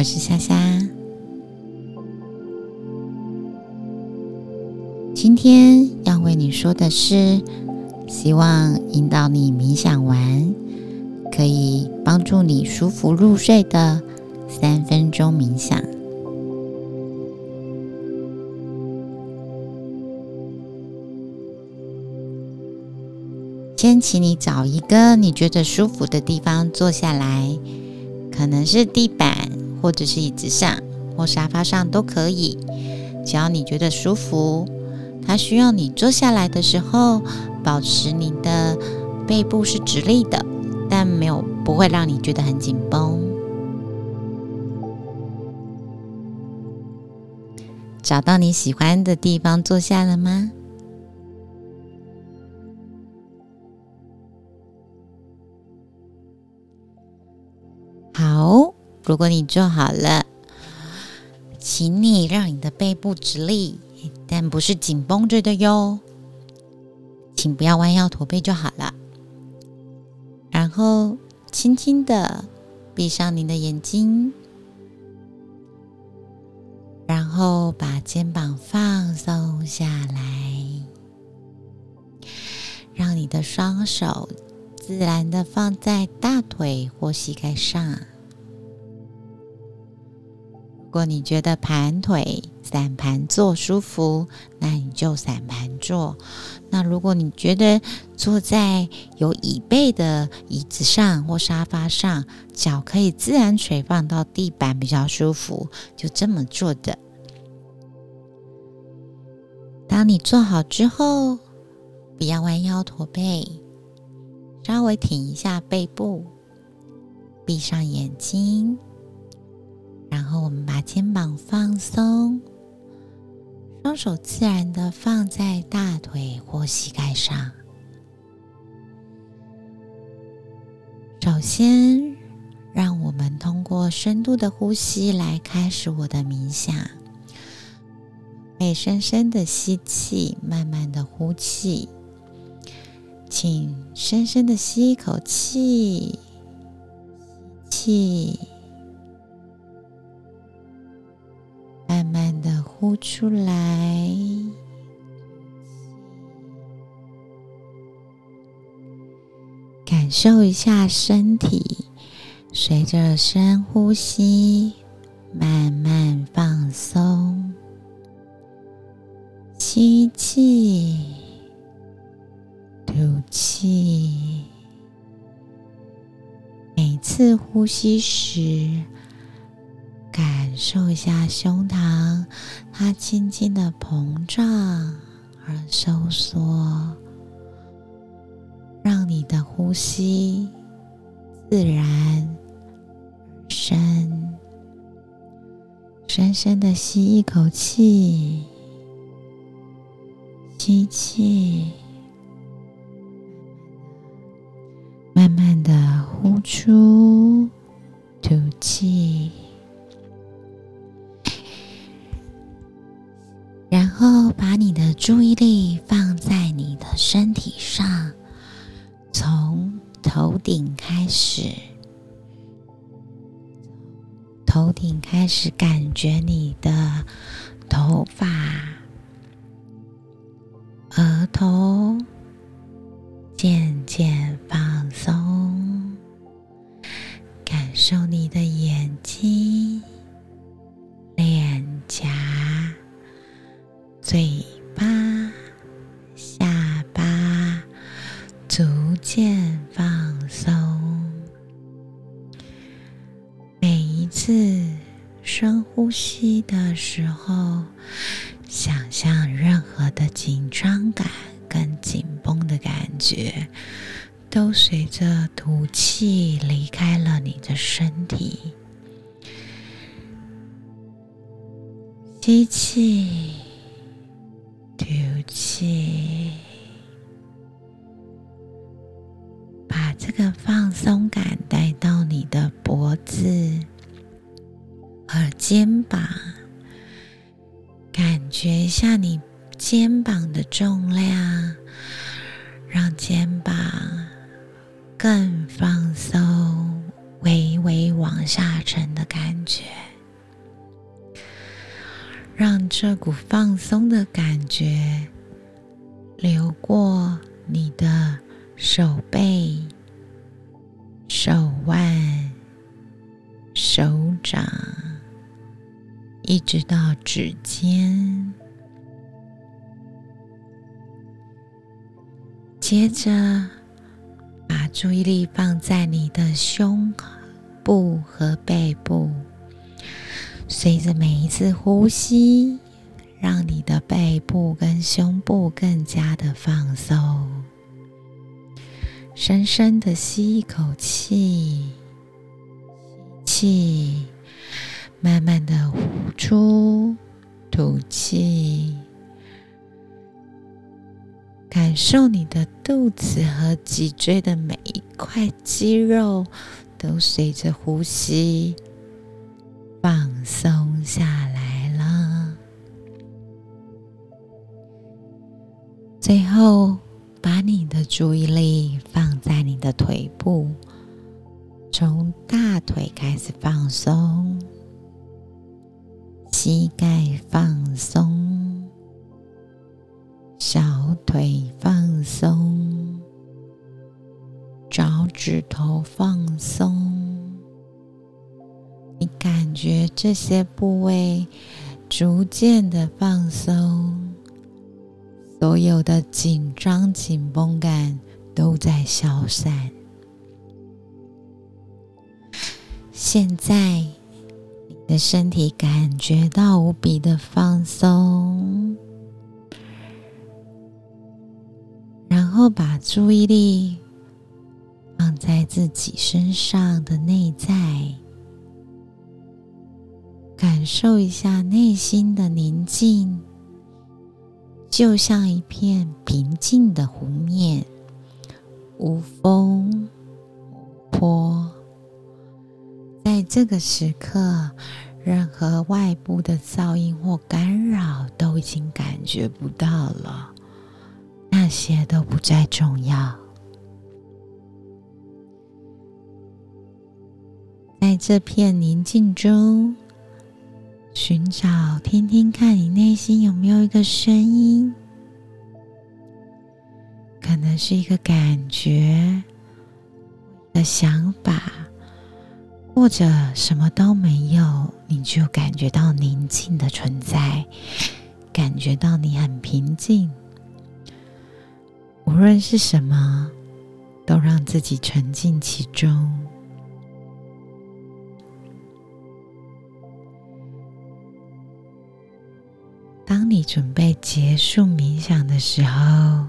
我是夏夏。今天要为你说的是，希望引导你冥想完，可以帮助你舒服入睡的三分钟冥想。先请你找一个你觉得舒服的地方坐下来，可能是地板，或者是椅子上，或沙发上都可以。只要你觉得舒服，它需要你坐下来的时候，保持你的背部是直立的，但没有不会让你觉得很紧绷。找到你喜欢的地方坐下了吗？如果你做好了，请你让你的背部直立，但不是紧绷着的哟。请不要弯腰驼背就好了。然后轻轻的闭上你的眼睛，然后把肩膀放松下来，让你的双手。自然的放在大腿或膝盖上。如果你觉得盘腿散盘坐舒服，那你就散盘坐。那如果你觉得坐在有椅背的椅子上或沙发上，脚可以自然垂放到地板比较舒服，就这么坐的。当你坐好之后，不要弯腰驼背。稍微挺一下背部，闭上眼睛，然后我们把肩膀放松，双手自然的放在大腿或膝盖上。首先，让我们通过深度的呼吸来开始我的冥想。可以深深的吸气，慢慢的呼气。请深深的吸一口气，吸气，慢慢的呼出来，感受一下身体随着深呼吸慢慢放松，吸气。吐气，每次呼吸时，感受一下胸膛，它轻轻的膨胀而收缩，让你的呼吸自然深。深深的吸一口气，吸气。慢慢的呼出，吐气，然后把你的注意力放在你的身体上，从头顶开始，头顶开始感觉你的头发、额头。渐渐放次深呼吸的时候，想象任何的紧张感。跟紧绷的感觉，都随着吐气离开了你的身体。吸气，吐气，把这个放松感带到你的脖子肩膀，感觉一下你。肩膀的重量，让肩膀更放松，微微往下沉的感觉。让这股放松的感觉流过你的手背、手腕、手掌，一直到指尖。接着，把注意力放在你的胸部和背部，随着每一次呼吸，让你的背部跟胸部更加的放松。深深的吸一口气，吸气，慢慢的呼出，吐气。感受你的肚子和脊椎的每一块肌肉都随着呼吸放松下来了。最后，把你的注意力放在你的腿部，从大腿开始放松，膝盖放松。小腿放松，脚趾头放松，你感觉这些部位逐渐的放松，所有的紧张紧绷感都在消散。现在，你的身体感觉到无比的放松。然后把注意力放在自己身上的内在，感受一下内心的宁静，就像一片平静的湖面，无风无波。在这个时刻，任何外部的噪音或干扰都已经感觉不到了。那些都不再重要。在这片宁静中，寻找、听听看你内心有没有一个声音，可能是一个感觉、的想法，或者什么都没有，你就感觉到宁静的存在，感觉到你很平静。无论是什么，都让自己沉浸其中。当你准备结束冥想的时候，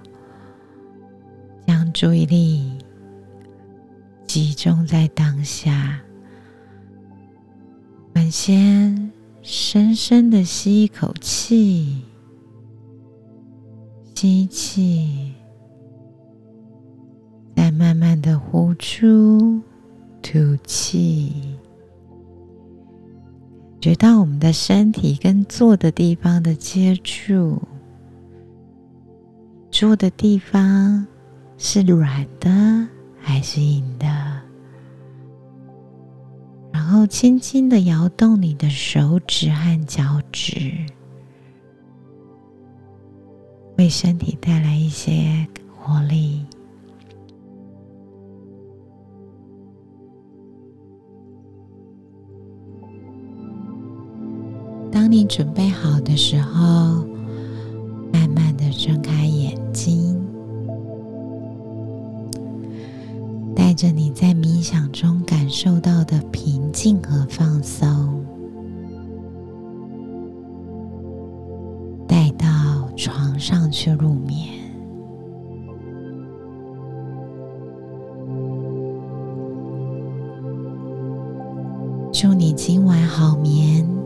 将注意力集中在当下。先深深的吸一口气，吸气。再慢慢的呼出，吐气，觉到我们的身体跟坐的地方的接触，坐的地方是软的还是硬的？然后轻轻的摇动你的手指和脚趾，为身体带来一些活力。当你准备好的时候，静和放松，带到床上去入眠。祝你今晚好眠。